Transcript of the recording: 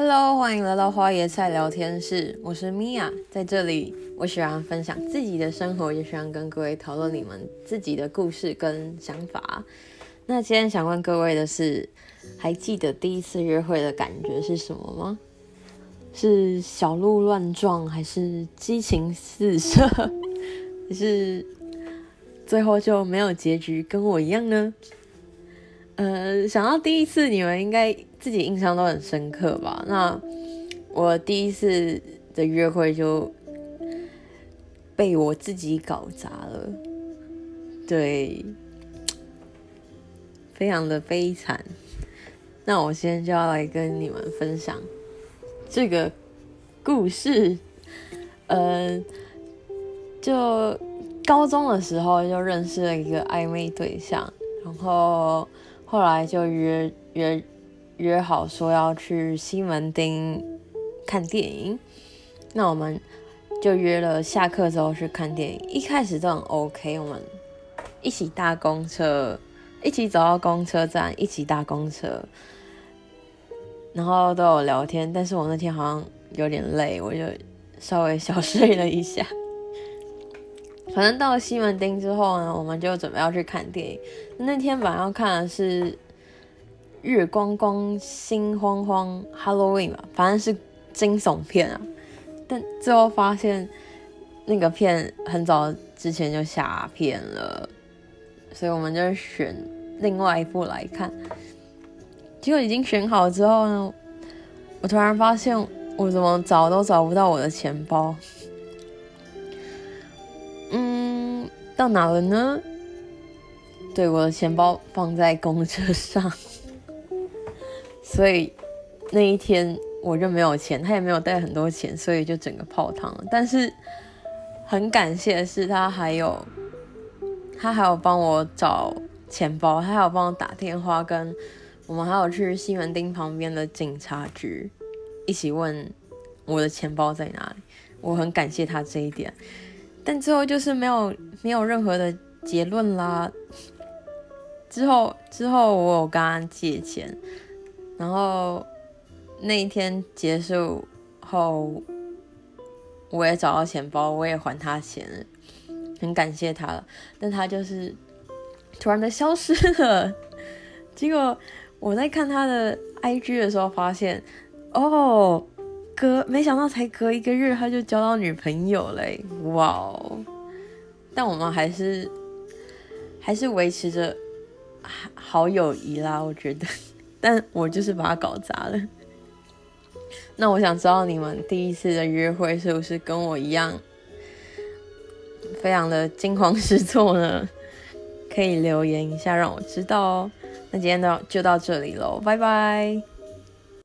Hello，欢迎来到花椰菜聊天室，我是米娅，在这里我喜欢分享自己的生活，也喜欢跟各位讨论你们自己的故事跟想法。那今天想问各位的是，还记得第一次约会的感觉是什么吗？是小鹿乱撞，还是激情四射，还是最后就没有结局，跟我一样呢？呃，想到第一次，你们应该自己印象都很深刻吧？那我第一次的约会就被我自己搞砸了，对，非常的悲惨。那我现在就要来跟你们分享这个故事。呃，就高中的时候就认识了一个暧昧对象，然后。后来就约约约好说要去西门町看电影，那我们就约了下课之后去看电影。一开始都很 OK，我们一起搭公车，一起走到公车站，一起搭公车，然后都有聊天。但是我那天好像有点累，我就稍微小睡了一下。反正到了西门町之后呢，我们就准备要去看电影。那天晚上看的是《月光光心慌慌》Halloween 吧，反正是惊悚片啊。但最后发现那个片很早之前就下片了，所以我们就选另外一部来看。结果已经选好之后呢，我突然发现我怎么找都找不到我的钱包。到哪了呢？对，我的钱包放在公车上，所以那一天我就没有钱，他也没有带很多钱，所以就整个泡汤了。但是很感谢的是，他还有他还有帮我找钱包，他还有帮我打电话，跟我们还有去西门町旁边的警察局一起问我的钱包在哪里。我很感谢他这一点。但之后就是没有没有任何的结论啦。之后之后我有跟他借钱，然后那一天结束后，我也找到钱包，我也还他钱，很感谢他了。但他就是突然的消失了。结果我在看他的 IG 的时候发现，哦。隔没想到才隔一个月他就交到女朋友嘞，哇哦！但我们还是还是维持着好友谊啦，我觉得。但我就是把他搞砸了。那我想知道你们第一次的约会是不是跟我一样，非常的惊慌失措呢？可以留言一下让我知道哦。那今天到就到这里喽，拜拜。